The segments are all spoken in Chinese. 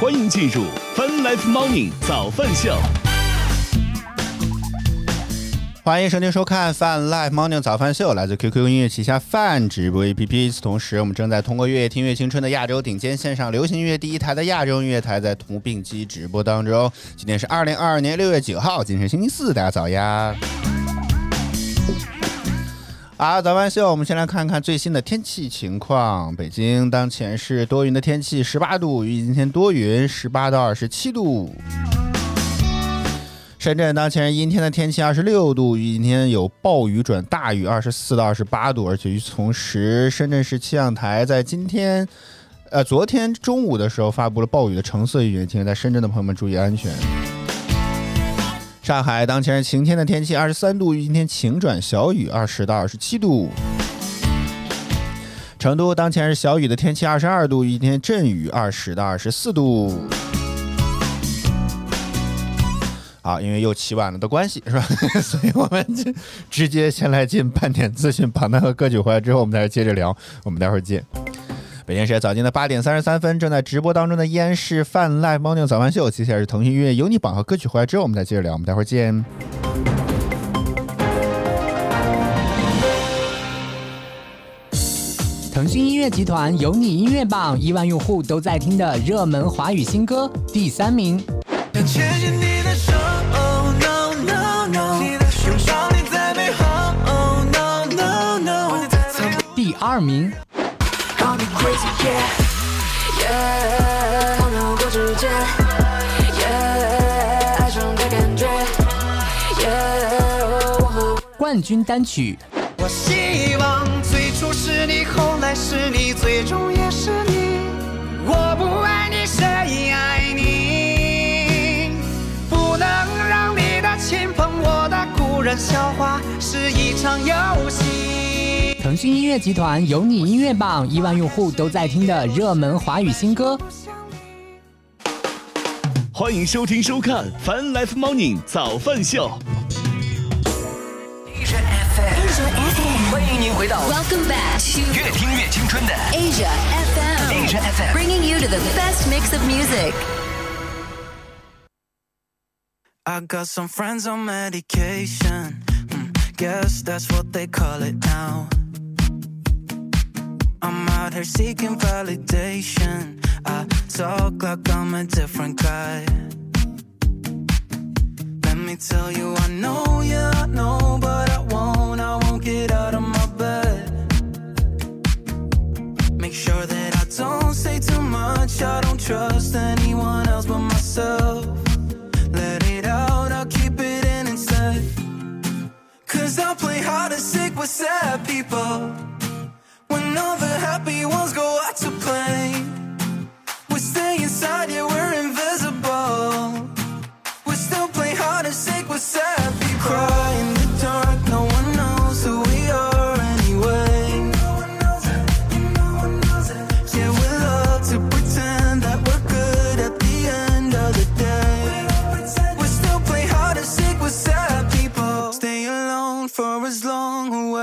欢迎进入 Fun Life Morning 早饭秀。欢迎收听收看泛 Live Morning 早饭秀，来自 QQ 音乐旗下泛直播 APP。与此同时，我们正在通过乐听越青春的亚洲顶尖线上流行音乐第一台的亚洲音乐台，在同步并机直播当中。今天是二零二二年六月九号，今天是星期四，大家早呀！啊，早饭秀，我们先来看看最新的天气情况。北京当前是多云的天气，十八度，预计今天多云，十八到二十七度。深圳当前阴天的天气，二十六度，预计今天有暴雨转大雨，二十四到二十八度。而且与此同时，深圳市气象台在今天，呃，昨天中午的时候发布了暴雨的橙色预警，请在深圳的朋友们注意安全。上海当前是晴天的天气，二十三度，今天晴转小雨，二十到二十七度。成都当前是小雨的天气，二十二度，今天阵雨，二十到二十四度。好，因为又起晚了的关系，是吧？所以我们就直接先来进半点资讯，榜单和歌曲回来之后，我们再接着聊。我们待会儿见。北京时间早间的八点三十三分，正在直播当中的依然是泛 Live Morning 早饭秀。接下来是腾讯音乐有你榜和歌曲回来之后，我们再接着聊。我们待会儿见。腾讯音乐集团有你音乐榜亿万用户都在听的热门华语新歌第三名。想牵紧你的手，Oh no no no，拥抱你在背后，Oh no no no，第二名。Call me crazy yeah. Yeah，透露过指尖，Yeah，爱上的感觉，Yeah，冠军单曲。我希望最初是你，后来是你，最终也是你。我不爱人，笑话是一场游戏。腾讯音乐集团有你音乐榜亿万用户都在听的热门华语新歌。欢迎收听收看 Fun Life Morning 早饭秀。Asia FM. 欢迎您回到 Welcome back to 越听越青春的 Asia FM. Asia FM Bringing you to the best mix of music. I got some friends on medication. Hmm, guess that's what they call it now. I'm out here seeking validation. I talk like I'm a different guy. Let me tell you, I know, yeah, I know, but I won't, I won't get out of my bed. Make sure that I don't say too much. I don't trust anyone else but myself. Cause I play hard and sick with sad people. When all the happy ones go out to play. We stay inside, yeah, we're invisible. We still play hard and sick with sad people. Cry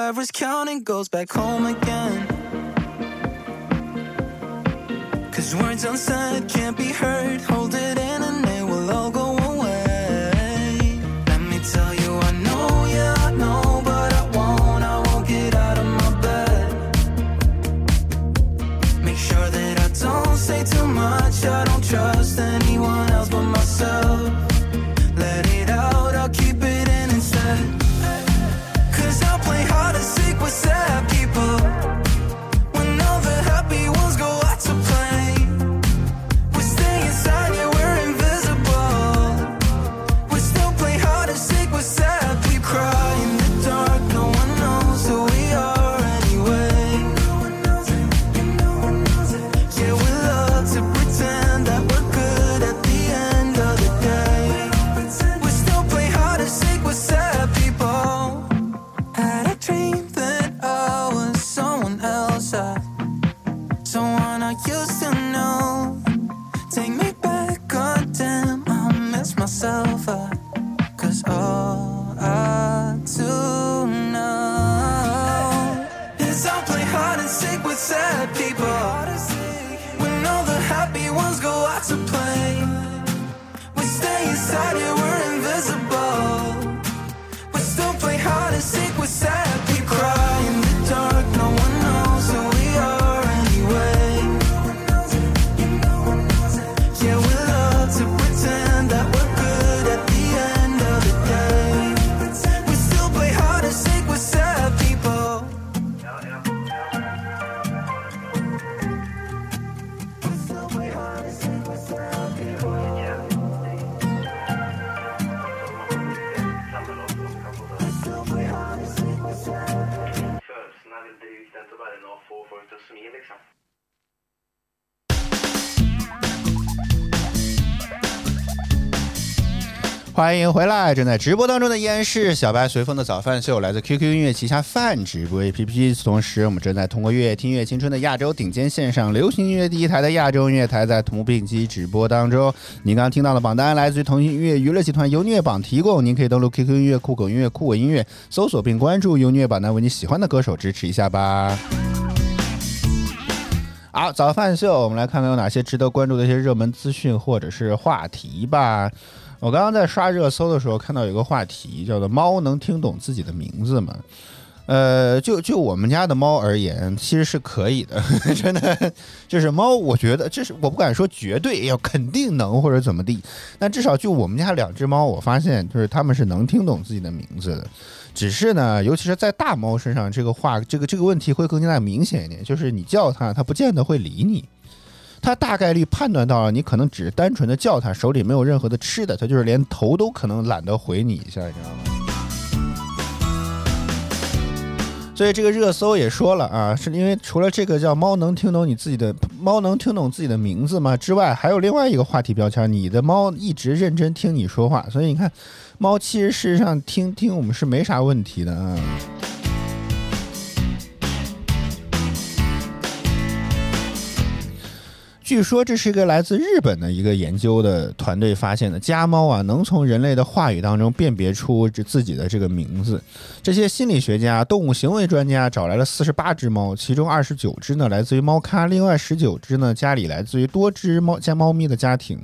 whoever's counting goes back home again. Cause words unsaid can't be heard. Hold it So. 欢迎回来！正在直播当中的依然是小白随风的早饭秀，来自 QQ 音乐旗下饭直播 APP。同时，我们正在通过乐听乐青春的亚洲顶尖线上流行音乐第一台的亚洲音乐台，在同步并机直播当中。您刚刚听到的榜单来自于腾讯音乐娱乐集团优虐榜提供，您可以登录 QQ 音乐、酷狗音乐、酷我音乐搜索并关注优虐榜单，为你喜欢的歌手支持一下吧。好，早饭秀，我们来看看有哪些值得关注的一些热门资讯或者是话题吧。我刚刚在刷热搜的时候看到有个话题，叫做“猫能听懂自己的名字吗？”呃，就就我们家的猫而言，其实是可以的，真的。就是猫，我觉得这是我不敢说绝对要肯定能或者怎么地，但至少就我们家两只猫，我发现就是它们是能听懂自己的名字的。只是呢，尤其是在大猫身上，这个话这个这个问题会更加的明显一点，就是你叫它，它不见得会理你。它大概率判断到了你可能只是单纯的叫它，手里没有任何的吃的，它就是连头都可能懒得回你一下，你知道吗？所以这个热搜也说了啊，是因为除了这个叫猫能听懂你自己的猫能听懂自己的名字吗之外，还有另外一个话题标签，你的猫一直认真听你说话，所以你看，猫其实事实上听听我们是没啥问题的啊。据说这是一个来自日本的一个研究的团队发现的，家猫啊能从人类的话语当中辨别出这自己的这个名字。这些心理学家、动物行为专家找来了四十八只猫，其中二十九只呢来自于猫咖，另外十九只呢家里来自于多只猫家猫咪的家庭。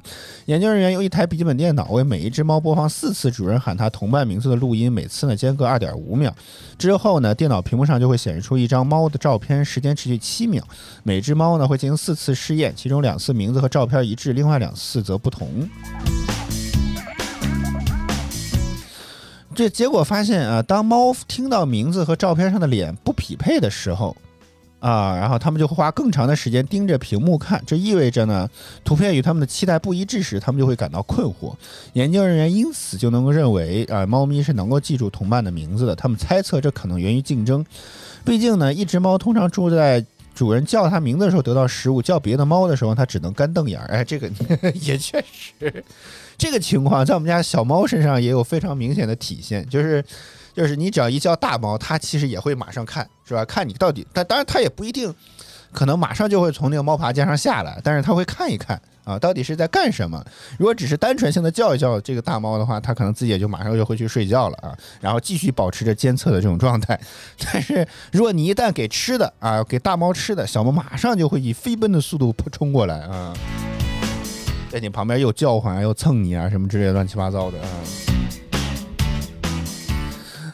研究人员用一台笔记本电脑为每一只猫播放四次主人喊它同伴名字的录音，每次呢间隔二点五秒。之后呢，电脑屏幕上就会显示出一张猫的照片，时间持续七秒。每只猫呢会进行四次试验，其中两次名字和照片一致，另外两次则不同。这结果发现啊，当猫听到名字和照片上的脸不匹配的时候，啊，然后他们就会花更长的时间盯着屏幕看。这意味着呢，图片与他们的期待不一致时，他们就会感到困惑。研究人员因此就能够认为，啊，猫咪是能够记住同伴的名字的。他们猜测这可能源于竞争，毕竟呢，一只猫通常住在主人叫它名字的时候得到食物，叫别的猫的时候它只能干瞪眼儿。哎，这个 也确实，这个情况在我们家小猫身上也有非常明显的体现，就是。就是你只要一叫大猫，它其实也会马上看，是吧？看你到底，但当然它也不一定，可能马上就会从那个猫爬架上下来，但是它会看一看啊，到底是在干什么。如果只是单纯性的叫一叫这个大猫的话，它可能自己也就马上就会去睡觉了啊，然后继续保持着监测的这种状态。但是如果你一旦给吃的啊，给大猫吃的，小猫马上就会以飞奔的速度冲过来啊，在你旁边又叫唤啊，又蹭你啊，什么之类的乱七八糟的啊。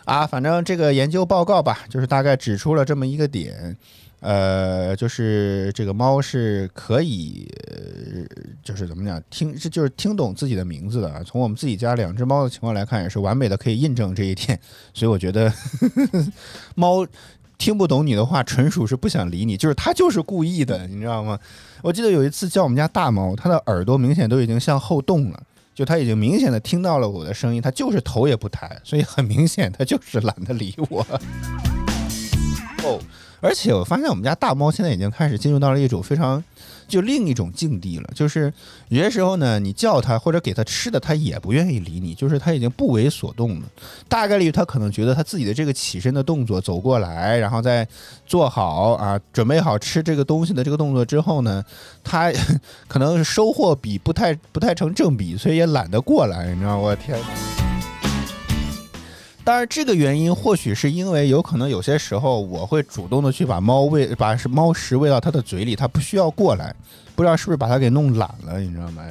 啊，反正这个研究报告吧，就是大概指出了这么一个点，呃，就是这个猫是可以，就是怎么讲，听这就是听懂自己的名字的啊。从我们自己家两只猫的情况来看，也是完美的可以印证这一点。所以我觉得 猫听不懂你的话，纯属是不想理你，就是它就是故意的，你知道吗？我记得有一次叫我们家大猫，它的耳朵明显都已经向后动了。就它已经明显的听到了我的声音，它就是头也不抬，所以很明显它就是懒得理我。哦，而且我发现我们家大猫现在已经开始进入到了一种非常就另一种境地了，就是有些时候呢，你叫它或者给它吃的，它也不愿意理你，就是它已经不为所动了。大概率它可能觉得它自己的这个起身的动作，走过来，然后再做好啊，准备好吃这个东西的这个动作之后呢，它 可能收获比不太不太成正比，所以也懒得过来，你知道？我天！当然，这个原因或许是因为有可能有些时候我会主动的去把猫喂，把是猫食喂到它的嘴里，它不需要过来，不知道是不是把它给弄懒了，你知道吗？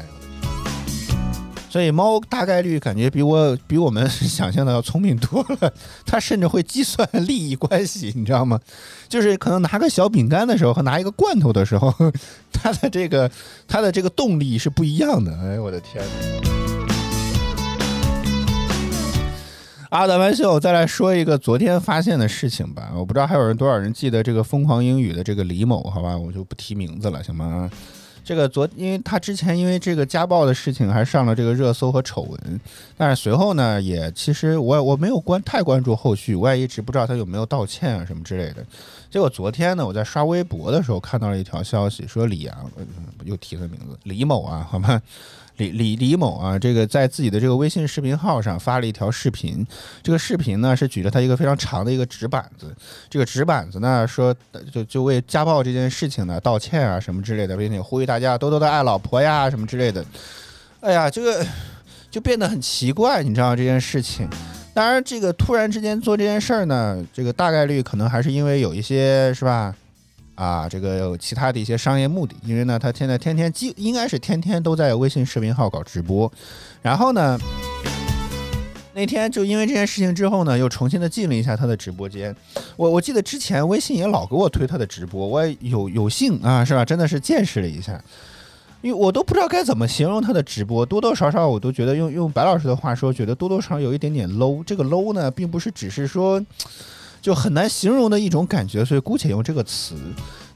所以猫大概率感觉比我比我们想象的要聪明多了，它甚至会计算利益关系，你知道吗？就是可能拿个小饼干的时候和拿一个罐头的时候，它的这个它的这个动力是不一样的。哎，我的天哪！阿德曼秀，再来说一个昨天发现的事情吧。我不知道还有人多少人记得这个疯狂英语的这个李某，好吧，我就不提名字了，行吗？这个昨，因为他之前因为这个家暴的事情还上了这个热搜和丑闻，但是随后呢，也其实我我没有关太关注后续，我也一直不知道他有没有道歉啊什么之类的。结果昨天呢，我在刷微博的时候看到了一条消息，说李阳、呃又提他名字李某啊，好吗？李李李某啊，这个在自己的这个微信视频号上发了一条视频，这个视频呢是举着他一个非常长的一个纸板子，这个纸板子呢说就就为家暴这件事情呢道歉啊什么之类的，并且呼吁大家多多的爱老婆呀什么之类的。哎呀，这个就变得很奇怪，你知道这件事情。当然，这个突然之间做这件事儿呢，这个大概率可能还是因为有一些是吧？啊，这个有其他的一些商业目的，因为呢，他现在天天基应该是天天都在微信视频号搞直播，然后呢，那天就因为这件事情之后呢，又重新的进了一下他的直播间。我我记得之前微信也老给我推他的直播，我也有有幸啊，是吧？真的是见识了一下。因为我都不知道该怎么形容他的直播，多多少少我都觉得用用白老师的话说，觉得多多少少有一点点 low。这个 low 呢，并不是只是说就很难形容的一种感觉，所以姑且用这个词。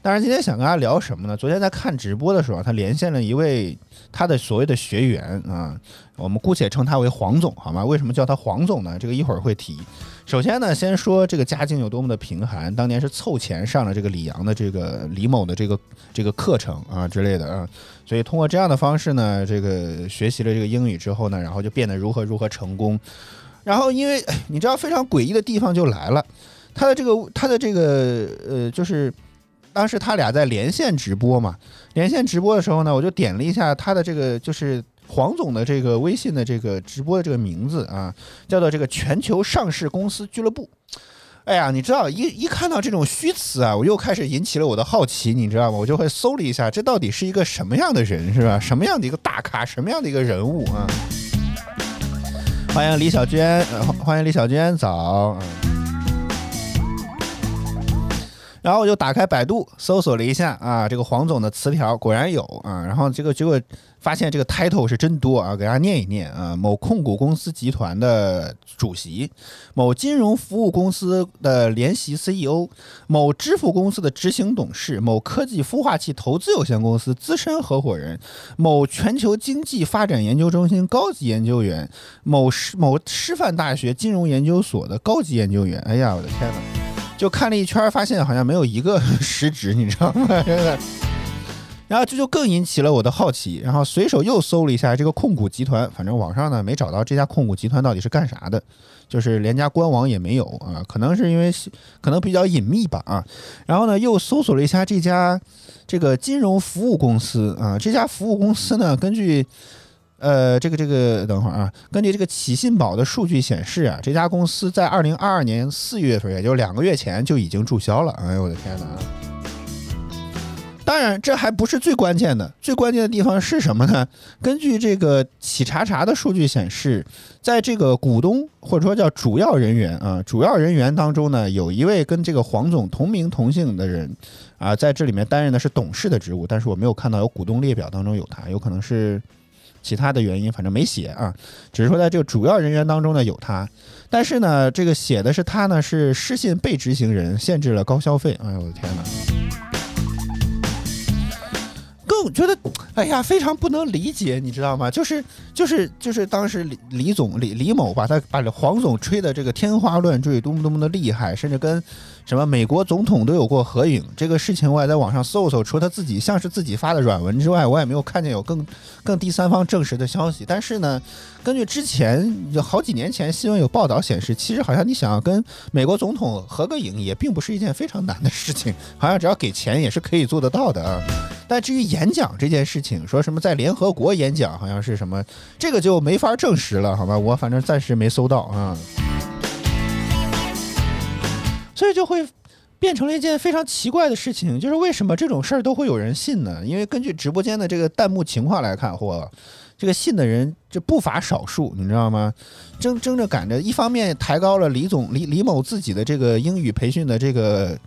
当然，今天想跟大家聊什么呢？昨天在看直播的时候，他连线了一位他的所谓的学员啊，我们姑且称他为黄总，好吗？为什么叫他黄总呢？这个一会儿会提。首先呢，先说这个家境有多么的贫寒，当年是凑钱上了这个李阳的这个李某的这个这个课程啊之类的啊，所以通过这样的方式呢，这个学习了这个英语之后呢，然后就变得如何如何成功。然后因为你知道非常诡异的地方就来了，他的这个他的这个呃就是。当时他俩在连线直播嘛，连线直播的时候呢，我就点了一下他的这个就是黄总的这个微信的这个直播的这个名字啊，叫做这个全球上市公司俱乐部。哎呀，你知道一一看到这种虚词啊，我又开始引起了我的好奇，你知道吗？我就会搜了一下，这到底是一个什么样的人，是吧？什么样的一个大咖，什么样的一个人物啊？欢迎李小娟，呃欢迎李小娟，早。嗯然后我就打开百度搜索了一下啊，这个黄总的词条果然有啊，然后这个结果发现这个 title 是真多啊，给大家念一念啊，某控股公司集团的主席，某金融服务公司的联席 CEO，某支付公司的执行董事，某科技孵化器投资有限公司资深合伙人，某全球经济发展研究中心高级研究员，某师某师范大学金融研究所的高级研究员。哎呀，我的天哪！就看了一圈，发现好像没有一个 实职，你知道吗？真的。然后这就更引起了我的好奇，然后随手又搜了一下这个控股集团，反正网上呢没找到这家控股集团到底是干啥的，就是连家官网也没有啊，可能是因为 可能比较隐秘吧啊。然后呢又搜索了一下这家这个金融服务公司啊，这家服务公司呢根据。呃，这个这个，等会儿啊，根据这个启信宝的数据显示啊，这家公司在二零二二年四月份，也就是两个月前就已经注销了。哎呦我的天哪！当然，这还不是最关键的，最关键的地方是什么呢？根据这个企查查的数据显示，在这个股东或者说叫主要人员啊，主要人员当中呢，有一位跟这个黄总同名同姓的人啊，在这里面担任的是董事的职务，但是我没有看到有股东列表当中有他，有可能是。其他的原因反正没写啊，只是说在这个主要人员当中呢有他，但是呢这个写的是他呢是失信被执行人，限制了高消费。哎呦我的天哪！更觉得哎呀非常不能理解，你知道吗？就是就是就是当时李李总李李某把他把黄总吹的这个天花乱坠，多么多么的厉害，甚至跟。什么美国总统都有过合影，这个事情我也在网上搜搜，除他自己像是自己发的软文之外，我也没有看见有更更第三方证实的消息。但是呢，根据之前好几年前新闻有报道显示，其实好像你想要跟美国总统合个影，也并不是一件非常难的事情，好像只要给钱也是可以做得到的啊。但至于演讲这件事情，说什么在联合国演讲，好像是什么，这个就没法证实了，好吧？我反正暂时没搜到啊。所以就会变成了一件非常奇怪的事情，就是为什么这种事儿都会有人信呢？因为根据直播间的这个弹幕情况来看，或，这个信的人就不乏少数，你知道吗？争争着赶着，一方面抬高了李总李李某自己的这个英语培训的这个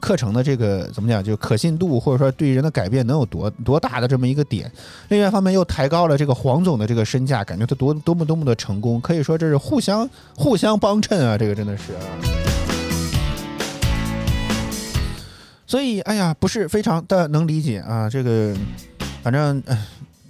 课程的这个怎么讲，就可信度或者说对人的改变能有多多大的这么一个点；另外一方面又抬高了这个黄总的这个身价，感觉他多多么多么的成功，可以说这是互相互相帮衬啊，这个真的是所以，哎呀，不是非常的能理解啊。这个，反正，呃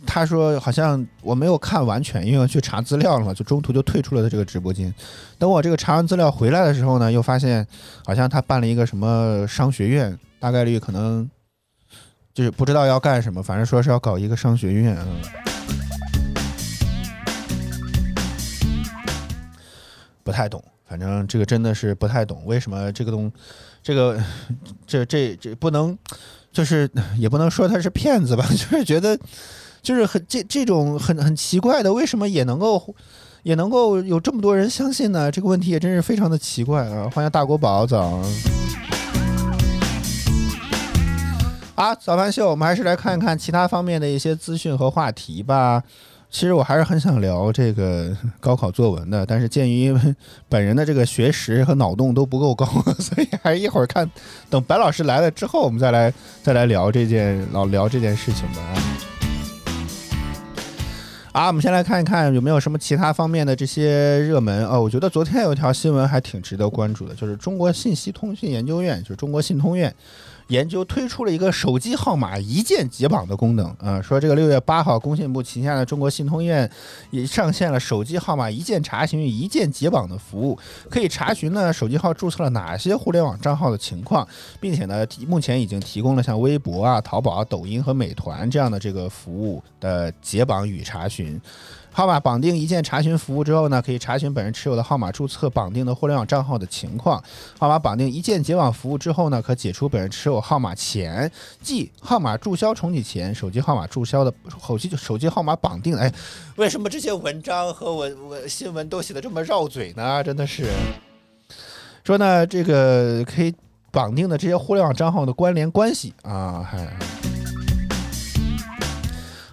他说好像我没有看完全，因为我去查资料了嘛，就中途就退出了他这个直播间。等我这个查完资料回来的时候呢，又发现好像他办了一个什么商学院，大概率可能就是不知道要干什么，反正说是要搞一个商学院。嗯不太懂，反正这个真的是不太懂，为什么这个东，这个这这这不能，就是也不能说他是骗子吧，就是觉得就是很这这种很很奇怪的，为什么也能够也能够有这么多人相信呢？这个问题也真是非常的奇怪啊！欢迎大国宝早。啊，早饭秀，我们还是来看一看其他方面的一些资讯和话题吧。其实我还是很想聊这个高考作文的，但是鉴于因为 本人的这个学识和脑洞都不够高，所以还是一会儿看等白老师来了之后，我们再来再来聊这件老聊这件事情吧。啊，我们先来看一看有没有什么其他方面的这些热门哦。我觉得昨天有一条新闻还挺值得关注的，就是中国信息通讯研究院，就是中国信通院。研究推出了一个手机号码一键解绑的功能，啊，说这个六月八号，工信部旗下的中国信通院也上线了手机号码一键查询与一键解绑的服务，可以查询呢手机号注册了哪些互联网账号的情况，并且呢，目前已经提供了像微博啊、淘宝啊、抖音和美团这样的这个服务的解绑与查询。号码绑定一键查询服务之后呢，可以查询本人持有的号码注册绑定的互联网账号的情况。号码绑定一键解绑服务之后呢，可解除本人持有号码前，即号码注销重启前，手机号码注销的手机手机号码绑定。哎，为什么这些文章和文文新闻都写的这么绕嘴呢？真的是说呢，这个可以绑定的这些互联网账号的关联关系啊，还。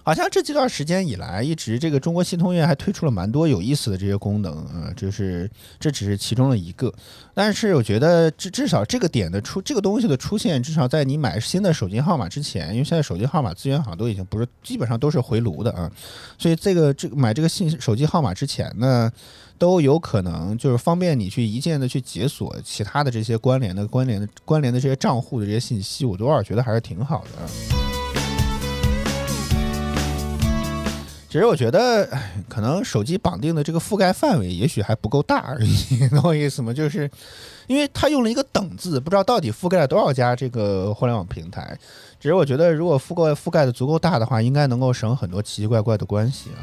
好像这几段时间以来，一直这个中国信通院还推出了蛮多有意思的这些功能啊，就是这只是其中的一个。但是我觉得至至少这个点的出，这个东西的出现，至少在你买新的手机号码之前，因为现在手机号码资源好像都已经不是基本上都是回炉的啊，所以这个这买这个信手机号码之前呢，都有可能就是方便你去一键的去解锁其他的这些关联的关联的关联的这些账户的这些信息，我多少觉得还是挺好的其实我觉得，可能手机绑定的这个覆盖范围也许还不够大而已，懂我意思吗？就是因为它用了一个“等”字，不知道到底覆盖了多少家这个互联网平台。只是我觉得，如果覆盖覆盖的足够大的话，应该能够省很多奇奇怪怪的关系啊。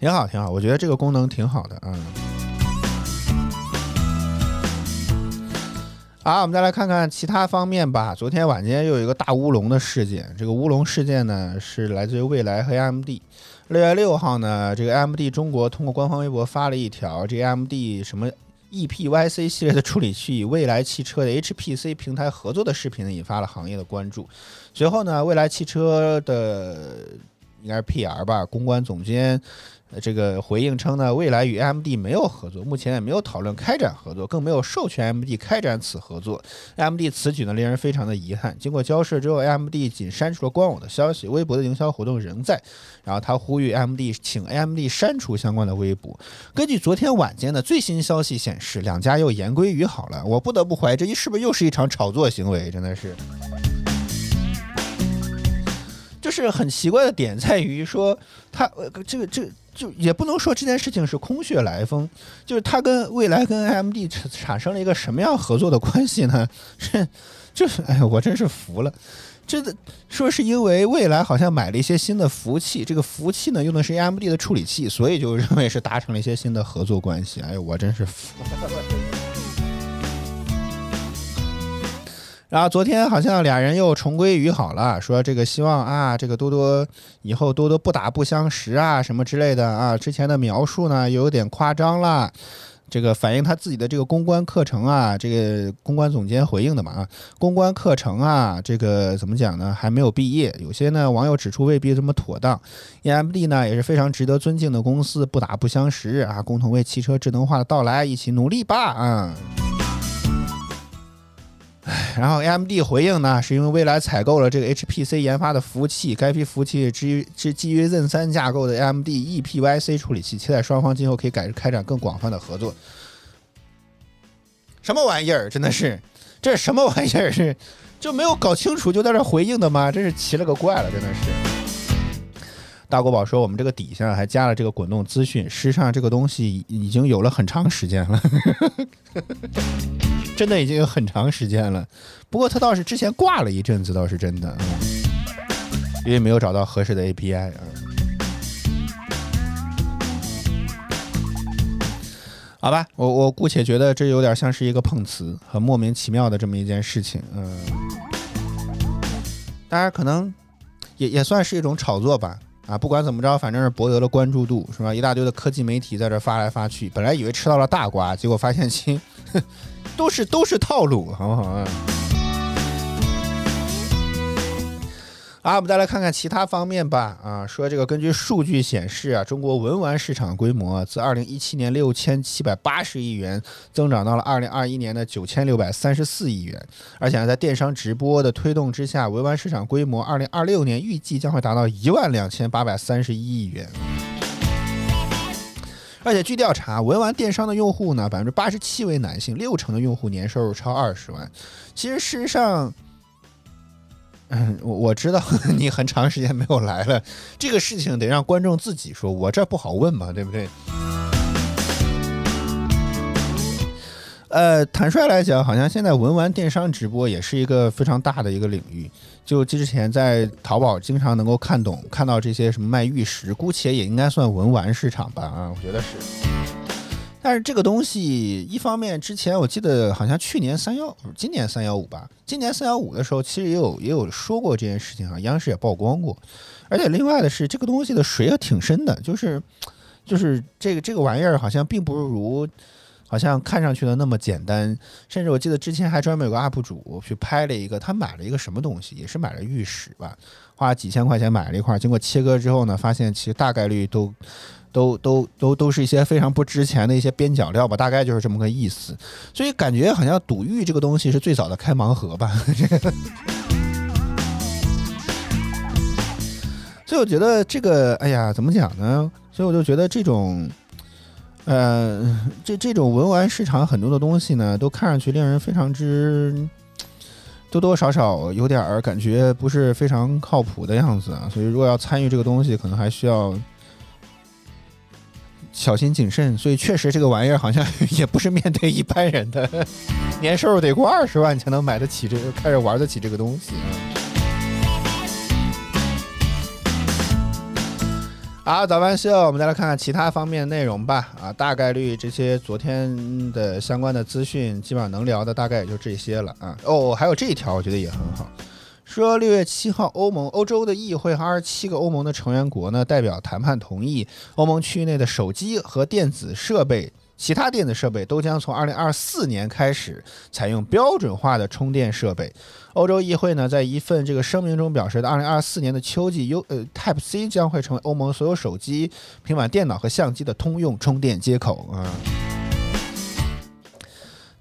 挺好，挺好，我觉得这个功能挺好的啊。好，我们再来看看其他方面吧。昨天晚间又有一个大乌龙的事件，这个乌龙事件呢是来自于蔚来和 AMD。六月六号呢，这个 AMD 中国通过官方微博发了一条，这个 AMD 什么 EPYC 系列的处理器与蔚来汽车的 HPC 平台合作的视频呢，引发了行业的关注。随后呢，蔚来汽车的应该是 PR 吧，公关总监。这个回应称呢，未来与 AMD 没有合作，目前也没有讨论开展合作，更没有授权 AMD 开展此合作。AMD 此举呢，令人非常的遗憾。经过交涉之后，AMD 仅删除了官网的消息，微博的营销活动仍在。然后他呼吁 AMD 请 AMD 删除相关的微博。根据昨天晚间的最新消息显示，两家又言归于好了。我不得不怀疑，这一是不是又是一场炒作行为？真的是。就是很奇怪的点在于说，他这个这个就也不能说这件事情是空穴来风，就是他跟未来跟 AMD 产产生了一个什么样合作的关系呢？是就是哎，我真是服了。这的说是因为未来好像买了一些新的服务器，这个服务器呢用的是 AMD 的处理器，所以就认为是达成了一些新的合作关系。哎呦，我真是服了。然后昨天好像俩人又重归于好了，说这个希望啊，这个多多以后多多不打不相识啊，什么之类的啊。之前的描述呢有点夸张了，这个反映他自己的这个公关课程啊，这个公关总监回应的嘛啊，公关课程啊，这个怎么讲呢？还没有毕业，有些呢网友指出未必这么妥当。AMD 呢也是非常值得尊敬的公司，不打不相识啊，共同为汽车智能化的到来一起努力吧啊。然后 AMD 回应呢，是因为未来采购了这个 HPC 研发的服务器，该批服务器基于是基于 Zen 三架构的 AMD EPYC 处理器，期待双方今后可以改开展更广泛的合作。什么玩意儿？真的是，这是什么玩意儿？是就没有搞清楚就在这回应的吗？真是奇了个怪了，真的是。大国宝说：“我们这个底下还加了这个滚动资讯，事实上这个东西已经有了很长时间了，真的已经有很长时间了。不过他倒是之前挂了一阵子，倒是真的，嗯因为没有找到合适的 API 啊。好吧，我我姑且觉得这有点像是一个碰瓷，很莫名其妙的这么一件事情，嗯，当然可能也也算是一种炒作吧。啊，不管怎么着，反正是博得了关注度，是吧？一大堆的科技媒体在这发来发去，本来以为吃到了大瓜，结果发现亲，都是都是套路，好不好啊？啊，我们再来看看其他方面吧。啊，说这个根据数据显示啊，中国文玩市场规模自二零一七年六千七百八十亿元增长到了二零二一年的九千六百三十四亿元，而且呢，在电商直播的推动之下，文玩市场规模二零二六年预计将会达到一万两千八百三十一亿元。而且据调查，文玩电商的用户呢，百分之八十七为男性，六成的用户年收入超二十万。其实事实上，嗯，我我知道你很长时间没有来了，这个事情得让观众自己说，我这不好问嘛，对不对？呃，坦率来讲，好像现在文玩电商直播也是一个非常大的一个领域。就之前在淘宝经常能够看懂看到这些什么卖玉石，姑且也应该算文玩市场吧啊，我觉得是。但是这个东西，一方面之前我记得好像去年三幺，今年三幺五吧，今年三幺五的时候，其实也有也有说过这件事情啊，央视也曝光过。而且另外的是，这个东西的水也挺深的，就是就是这个这个玩意儿好像并不如。好像看上去的那么简单，甚至我记得之前还专门有个 UP 主去拍了一个，他买了一个什么东西，也是买了玉石吧，花几千块钱买了一块，经过切割之后呢，发现其实大概率都都都都都是一些非常不值钱的一些边角料吧，大概就是这么个意思。所以感觉好像赌玉这个东西是最早的开盲盒吧。这个，所以我觉得这个，哎呀，怎么讲呢？所以我就觉得这种。呃，这这种文玩市场很多的东西呢，都看上去令人非常之多多少少有点儿感觉不是非常靠谱的样子啊。所以如果要参与这个东西，可能还需要小心谨慎。所以确实这个玩意儿好像 也不是面对一般人的，年收入得过二十万才能买得起这个，开始玩得起这个东西好，早班秀，我们再来看看其他方面的内容吧。啊，大概率这些昨天的相关的资讯，基本上能聊的大概也就这些了啊。哦，还有这一条，我觉得也很好，说六月七号，欧盟欧洲的议会和二十七个欧盟的成员国呢，代表谈判同意，欧盟区域内的手机和电子设备。其他电子设备都将从二零二四年开始采用标准化的充电设备。欧洲议会呢，在一份这个声明中表示，二零二四年的秋季，U 呃 Type C 将会成为欧盟所有手机、平板电脑和相机的通用充电接口啊。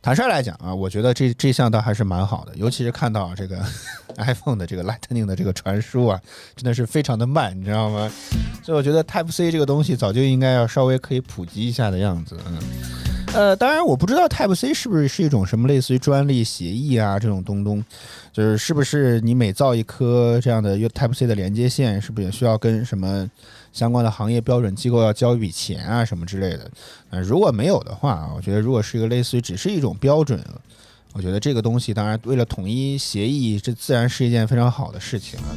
坦率来讲啊，我觉得这这项倒还是蛮好的，尤其是看到这个 iPhone 的这个 Lightning 的这个传输啊，真的是非常的慢，你知道吗？所以我觉得 Type C 这个东西早就应该要稍微可以普及一下的样子，嗯。呃，当然我不知道 Type C 是不是是一种什么类似于专利协议啊这种东东，就是是不是你每造一颗这样的 Type C 的连接线，是不是也需要跟什么相关的行业标准机构要交一笔钱啊什么之类的？呃，如果没有的话啊，我觉得如果是一个类似于只是一种标准，我觉得这个东西当然为了统一协议，这自然是一件非常好的事情啊。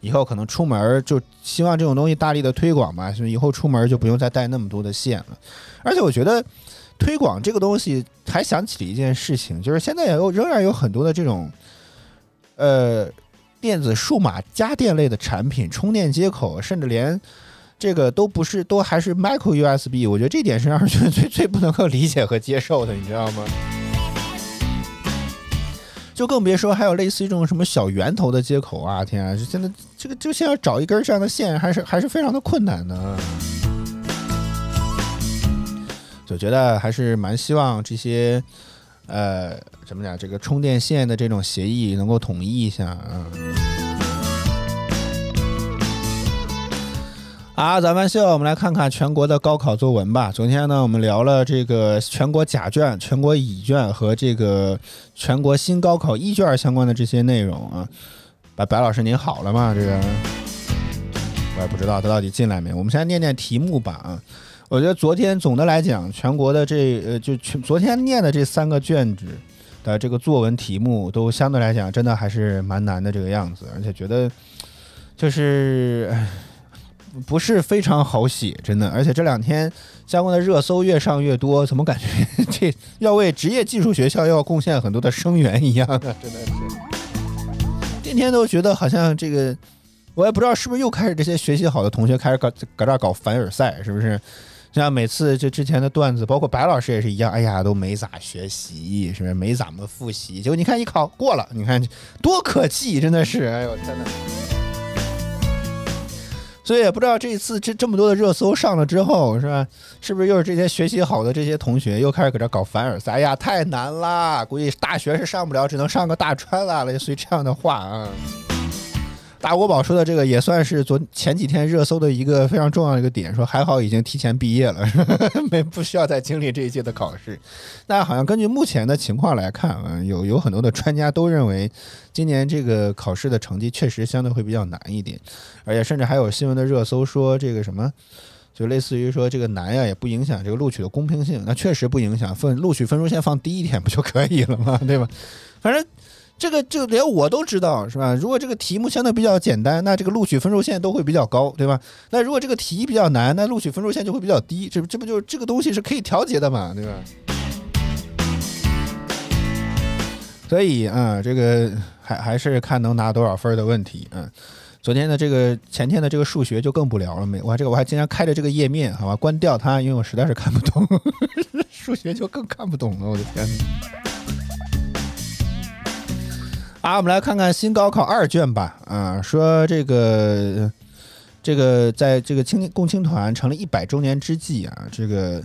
以后可能出门就希望这种东西大力的推广吧，所以以后出门就不用再带那么多的线了。而且我觉得。推广这个东西，还想起了一件事情，就是现在也有仍然有很多的这种，呃，电子数码家电类的产品，充电接口，甚至连这个都不是，都还是 micro USB。我觉得这点是让人觉得最最不能够理解和接受的，你知道吗？就更别说还有类似于这种什么小圆头的接口啊！天啊，就现在这个就现在找一根这样的线，还是还是非常的困难的。就觉得还是蛮希望这些，呃，怎么讲，这个充电线的这种协议能够统一一下啊。啊，早班秀，我们来看看全国的高考作文吧。昨天呢，我们聊了这个全国甲卷、全国乙卷和这个全国新高考一卷相关的这些内容啊。白白老师您好了吗？这个我也不知道他到底进来没。我们先念念题目吧啊。我觉得昨天总的来讲，全国的这呃就全昨天念的这三个卷子的这个作文题目都相对来讲真的还是蛮难的这个样子，而且觉得就是。唉不是非常好写，真的。而且这两天相关的热搜越上越多，怎么感觉 这要为职业技术学校要贡献很多的生源一样啊？真的是，天天都觉得好像这个，我也不知道是不是又开始这些学习好的同学开始搞搁这儿搞凡尔赛，是不是？像每次这之前的段子，包括白老师也是一样，哎呀，都没咋学习，是不是没怎么复习？结果你看一考过了，你看多可气，真的是，哎呦天哪！所以也不知道这一次这这么多的热搜上了之后，是吧？是不是又是这些学习好的这些同学又开始搁这搞凡尔赛？哎呀，太难啦，估计大学是上不了，只能上个大专了，类似于这样的话啊。大国宝说的这个也算是昨前几天热搜的一个非常重要的一个点，说还好已经提前毕业了，没不需要再经历这一届的考试。但好像根据目前的情况来看，啊，有有很多的专家都认为，今年这个考试的成绩确实相对会比较难一点，而且甚至还有新闻的热搜说这个什么。就类似于说这个难呀，也不影响这个录取的公平性，那确实不影响分录取分数线放低一点不就可以了吗？对吧？反正这个就连我都知道，是吧？如果这个题目相对比较简单，那这个录取分数线都会比较高，对吧？那如果这个题比较难，那录取分数线就会比较低，这不这不就这个东西是可以调节的嘛，对吧？所以啊、这个还还是看能拿多少分的问题，嗯。昨天的这个前天的这个数学就更不聊了，没我这个我还经常开着这个页面，好吧，关掉它，因为我实在是看不懂，数学就更看不懂了，我的天好！我们来看看新高考二卷吧。啊，说这个这个在这个青共青团成立一百周年之际啊，这个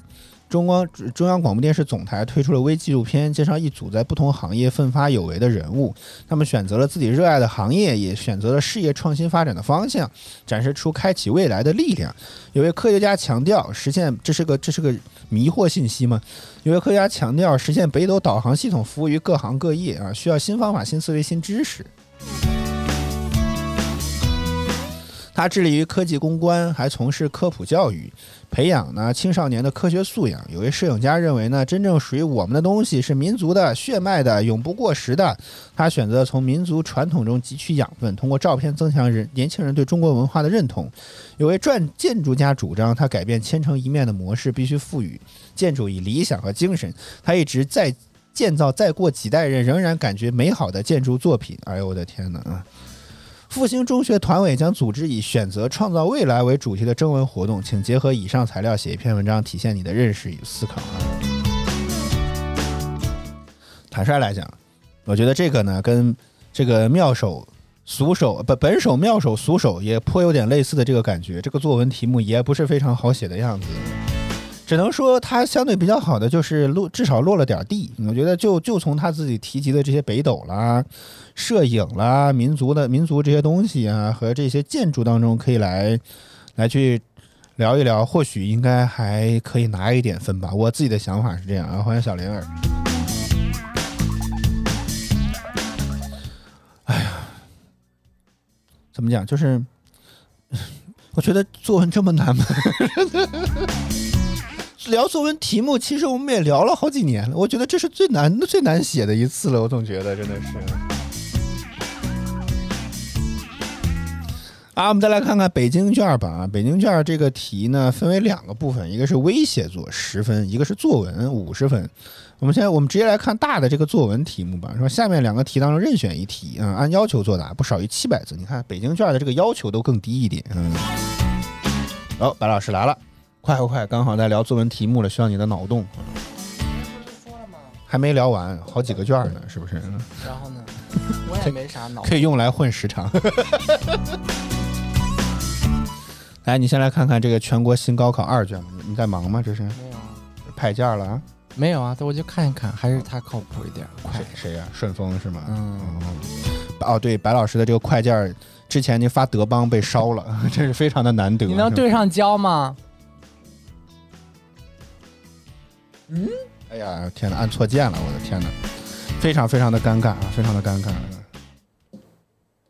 中央中央广播电视总台推出了微纪录片，介绍一组在不同行业奋发有为的人物。他们选择了自己热爱的行业，也选择了事业创新发展的方向，展示出开启未来的力量。有位科学家强调，实现这是个这是个迷惑信息吗？有位科学家强调，实现北斗导航系统服务于各行各业啊，需要新方法、新思维、新知识。他致力于科技攻关，还从事科普教育，培养呢青少年的科学素养。有位摄影家认为呢，真正属于我们的东西是民族的、血脉的、永不过时的。他选择从民族传统中汲取养分，通过照片增强人年轻人对中国文化的认同。有位传建筑家主张，他改变千城一面的模式必须赋予建筑以理想和精神。他一直在建造，再过几代人仍然感觉美好的建筑作品。哎呦我的天哪啊！复兴中学团委将组织以“选择创造未来”为主题的征文活动，请结合以上材料写一篇文章，体现你的认识与思考啊。坦率来讲，我觉得这个呢，跟这个妙手俗手不本手妙手俗手也颇有点类似的这个感觉。这个作文题目也不是非常好写的样子，只能说它相对比较好的就是落至少落了点地。我觉得就就从他自己提及的这些北斗啦、摄影啦、民族的民族这些东西啊，和这些建筑当中可以来来去聊一聊，或许应该还可以拿一点分吧。我自己的想法是这样啊。欢迎小灵儿。哎呀，怎么讲？就是我觉得作文这么难吗？聊作文题目，其实我们也聊了好几年了。我觉得这是最难的、最难写的一次了。我总觉得真的是。啊，我们再来看看北京卷儿吧。啊，北京卷儿这个题呢，分为两个部分，一个是微写作十分，一个是作文五十分。我们现在我们直接来看大的这个作文题目吧。说下面两个题当中任选一题啊、按要求作答，不少于七百字。你看北京卷儿的这个要求都更低一点。嗯。哦，白老师来了，快快快，刚好在聊作文题目了，需要你的脑洞。还没聊完，好几个卷儿呢，是不是？然后呢，我也没啥脑可以用来混时长。来，你先来看看这个全国新高考二卷吧。你你在忙吗？这是没有啊，派件了啊？没有啊，我就看一看，还是他靠谱一点，快谁。谁呀、顺丰是吗？嗯，哦，对，白老师的这个快件儿之前您发德邦被烧了，真是非常的难得。你能对上焦吗？嗯哎呀，天哪，按错键了，我的天哪，非常非常的尴尬啊，非常的尴尬。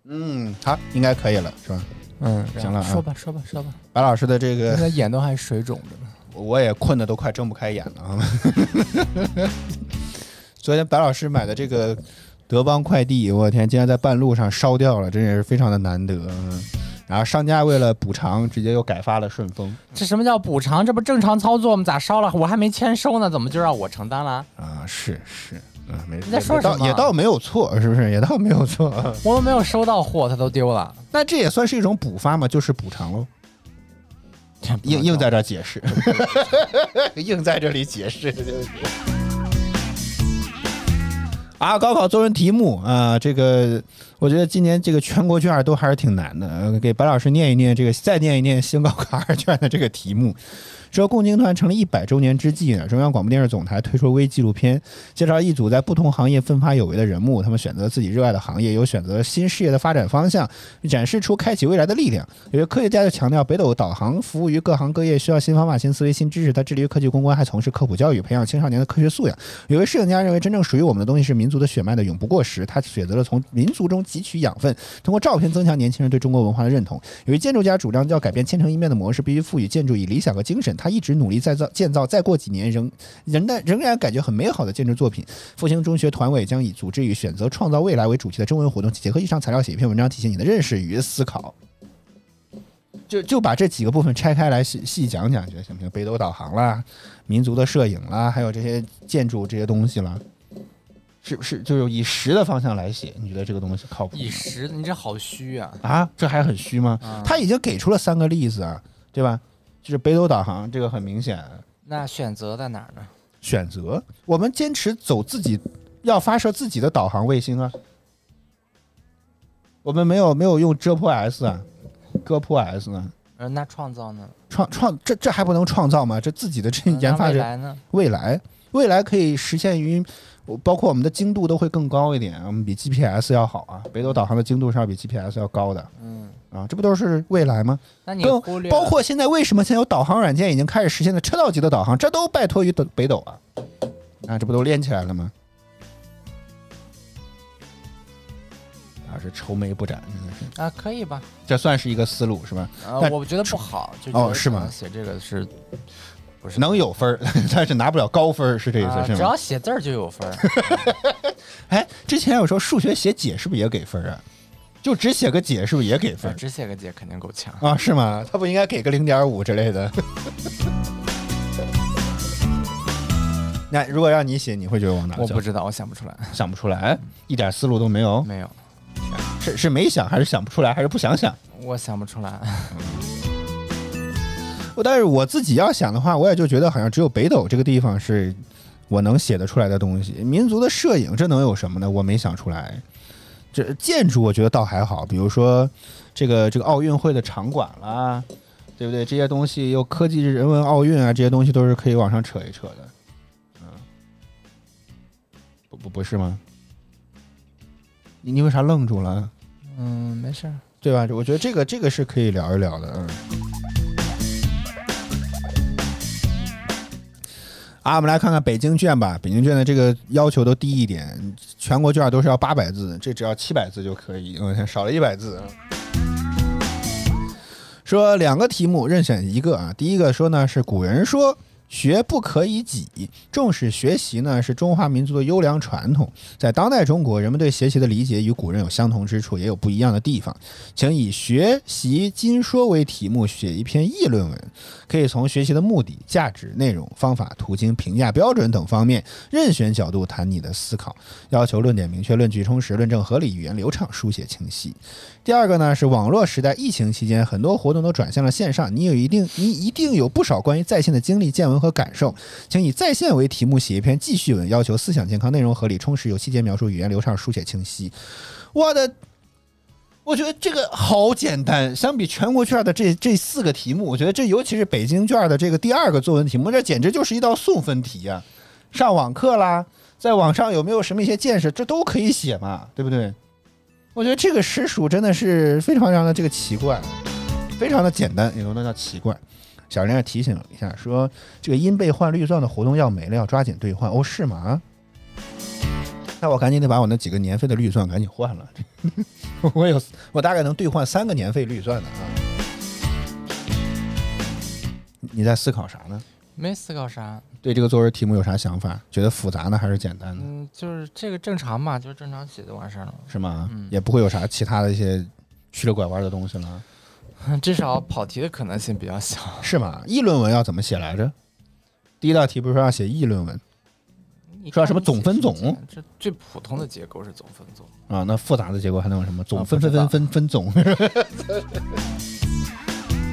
嗯，好，应该可以了，是吧？嗯，行了啊说吧，说吧，说吧。白老师的这个现在眼都还水肿的呢。我也困得都快睁不开眼了啊！昨天白老师买的这个德邦快递，我天，竟然在半路上烧掉了，真也是非常的难得。嗯然后商家为了补偿，直接又改发了顺丰这什么叫补偿？这不正常操作吗？咋烧了？我还没签收呢，怎么就让我承担了？啊，是是，嗯，没事，你在说也倒什么也倒没有错，是不是？也倒没有错。我们没有收到货，他都丢了。那这也算是一种补发嘛，就是补偿喽。硬硬在这解释，硬在这里解释。啊，高考作文题目啊，这个我觉得今年这个全国卷都还是挺难的。呃给白老师念一念这个，再念一念新高考二卷的这个题目。说共青团成立一百周年之际呢，中央广播电视总台推出微纪录片，介绍一组在不同行业奋发有为的人物，他们选择自己热爱的行业，有选择新事业的发展方向，展示出开启未来的力量。有些科学家就强调，北斗导航服务于各行各业，需要新方法、新思维、新知识。他致力于科技攻关，还从事科普教育，培养青少年的科学素养。有位摄影家认为，真正属于我们的东西是民族的血脉的永不过时。他选择了从民族中汲取养分，通过照片增强年轻人对中国文化的认同。有位建筑家主张要改变千城一面的模式，必须赋予建筑以理想和精神。他一直努力再造建造，再过几年仍仍然仍然感觉很美好的建筑作品。复兴中学团委将以组织与选择创造未来为主题的征文活动，结合以上材料写一篇文章，体现你的认识与思考。就就把这几个部分拆开来细细讲讲，觉得行不行？北斗导航啦，民族的摄影啦，还有这些建筑这些东西啦，是不是就是以实的方向来写？你觉得这个东西靠谱吗？以实，你这好虚啊！啊，这还很虚吗？啊他已经给出了三个例子啊，对吧？就是北斗导航，这个很明显那选择在哪儿呢？选择，我们坚持走自己，要发射自己的导航卫星啊。我们没有没有用遮破 S 啊，割破 S 呢？呃，那创造呢？创创这这还不能创造吗？这自己的这研发这未来呢？未来未来可以实现于，包括我们的精度都会更高一点，我们比 GPS 要好啊。北斗导航的精度是要比 GPS 要高的嗯，啊，这不都是未来吗？那你忽略包括现在为什么现在有导航软件已经开始实现的车道级的导航，这都拜托于北北斗啊，啊，这不都连起来了吗？啊，是愁眉不展，真的是，啊，可以吧？这算是一个思路是吧？呃，但我觉得不好，就哦是吗写这个是不是能有分儿，但是拿不了高分儿，是这意思是吗？只要写字儿就有分儿。哎，之前有时候数学写解是不是也给分儿啊？就只写个解是不是也给分？只写个解肯定够呛。啊，是吗？他不应该给个零点五之类的？那如果让你写，你会觉得往哪走我不？知道，我想不出来，想不出来，一点思路都没有。没有，是是没想，还是想不出来，还是不想想？我想不出来。我但是我自己要想的话，我也就觉得好像只有北斗这个地方是我能写得出来的东西。民族的摄影，这能有什么呢？我没想出来。这建筑我觉得倒还好，比如说这个这个奥运会的场馆啦，对不对？这些东西又科技人文奥运啊，这些东西都是可以往上扯一扯的。嗯，不不不是吗？你你为啥愣住了？嗯，没事儿。对吧？我觉得这个这个是可以聊一聊的，嗯。啊，我们来看看北京卷吧。北京卷的这个要求都低一点，全国卷都是要八百字，这只要七百字就可以，我天，少了一百字。说两个题目任选一个啊，第一个说呢是古人说学不可以己，重视学习呢是中华民族的优良传统。在当代中国，人们对学习的理解与古人有相同之处，也有不一样的地方。请以“学习今说”为题目写一篇议论文，可以从学习的目的、价值、内容、方法、途径、评价标准等方面任选角度谈你的思考。要求论点明确、论据充实、论证合理、语言流畅、书写清晰。第二个呢是网络时代疫情期间，很多活动都转向了线上，你有一定你一定有不少关于在线的经历、见闻和感受，请以在线为题目写一篇记叙文，要求思想健康、内容合理、充实、有细节描述、语言流畅、书写清晰。我的，我觉得这个好简单，相比全国卷的这这四个题目，我觉得这尤其是北京卷的这个第二个作文题目，这简直就是一道送分题呀、上网课啦，在网上有没有什么一些见识，这都可以写嘛，对不对？我觉得这个实属真的是非常非常的这个奇怪，非常的简单，也不能叫奇怪。小玲也提醒了一下，说这个因被换绿钻的活动要没了，要抓紧兑换。哦，是吗？那我赶紧得把我那几个年费的绿钻赶紧换了。我有，我大概能兑换三个年费绿钻的啊。你你在思考啥呢？没思考啥，对这个作文题目有啥想法？觉得复杂呢，还是简单呢？嗯，就是这个正常嘛，就正常写就完事儿了。是吗？嗯也不会有啥其他的一些曲了拐弯的东西了，至少跑题的可能性比较小。是吗？议论文要怎么写来着？第一道题不是说要写议论文你说什么总分总这最普通的结构是总分总。啊？那复杂的结构还能有什么总啊分分分分分总？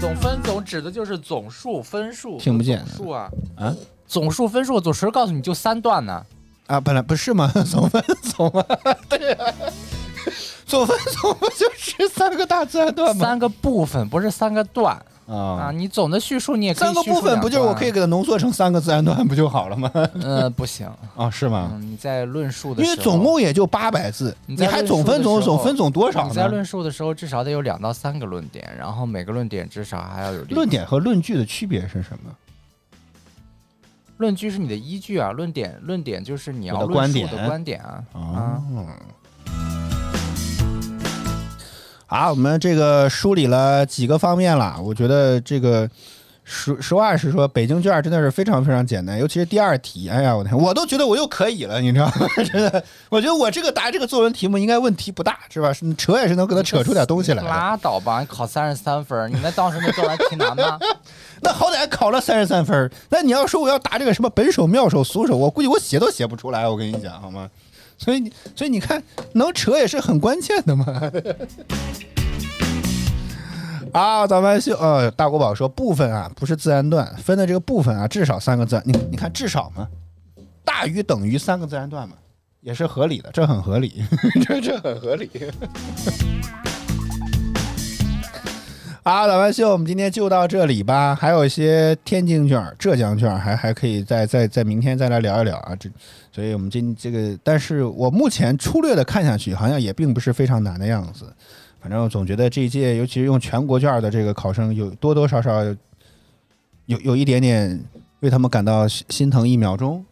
总分总指的就是总数、分数、听不见总数啊啊！总数、分数，总时告诉你就三段呢。啊，本来不是吗？总分总啊，对啊，总分总不就是三个大自然段吗？三个部分不是三个段啊！啊，你总的叙述你也可以三个部分不就是我可以给它浓缩成三个自然段不就好了吗？呃不行，啊，是吗？嗯，你在论述的因时候，为总共也就八百字，你还总分总总分总多少你在？论述的时候至少得有两到三个论点，然后每个论点至少还要有论点和论据的区别是什么？论据是你的依据啊，论点论点就是你要论述的观点啊啊。哦。好，我们这个梳理了几个方面了，我觉得这个实实话实说，北京卷真的是非常非常简单，尤其是第二题，哎呀，我天，我都觉得我又可以了，你知道吗？真的，我觉得我这个答这个作文题目应该问题不大，是吧？是扯也是能给他扯出点东西来。拉倒吧，你考三十三分，你那当时那作文题难吗？那好歹考了三十三分，那你要说我要答这个什么本手、妙手、俗手，我估计我写都写不出来，我跟你讲好吗？所以你，所以你看，能扯也是很关键的嘛。啊，咱们秀，呃，大国宝说部分啊不是自然段，分的这个部分啊至少三个自然，你你看至少嘛，大于等于三个自然段嘛，也是合理的，这很合理，这 这很合理。啊，老万秀，我们今天就到这里吧。还有一些天津卷、浙江卷，还还可以再再再明天再来聊一聊啊。这，所以我们今这个，但是我目前粗略的看下去，好像也并不是非常难的样子。反正我总觉得这一届，尤其是用全国卷的这个考生，有多多少少有有有一点点为他们感到心心疼一秒钟。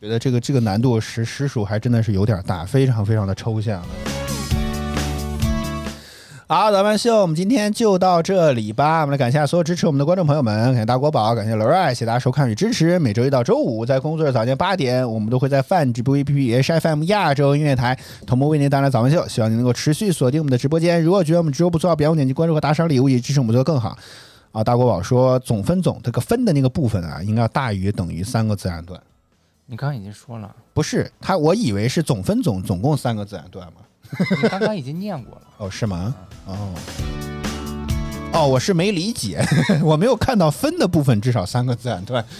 觉得这个这个难度实实属还真的是有点大，非常非常的抽象。好，早班秀，我们今天就到这里吧。我们来感谢所有支持我们的观众朋友们，感谢大国宝，感谢罗瑞，谢谢大家收看与支持。每周一到周五在工作日早间八点，我们都会在泛直播 APP、HFM 亚洲音乐台同步为您带来早班秀。希望您能够持续锁定我们的直播间。如果觉得我们直播不错，别忘点击关注和打赏礼物，以支持我们做得更好。啊，大国宝说总分总这个分的那个部分啊，应该要大于等于三个自然段。你刚刚已经说了，不是他，我以为是总分总总共三个自然段嘛。你刚刚已经念过了。哦，是吗？哦，哦，我是没理解，我没有看到分的部分至少三个自然段。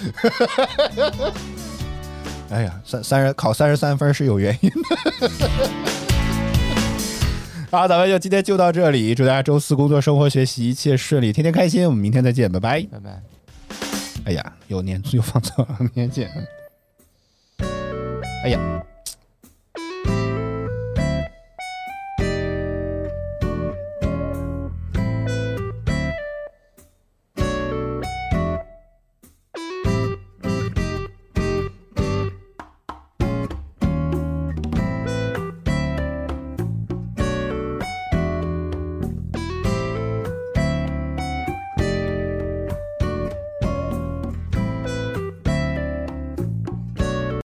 哎呀，三三十考三十三分是有原因的。好，咱们就今天就到这里，祝大家周四工作、生活、学习一切顺利，天天开心。我们明天再见，拜拜。拜拜。哎呀，又念又放错了，明天见。哎呀。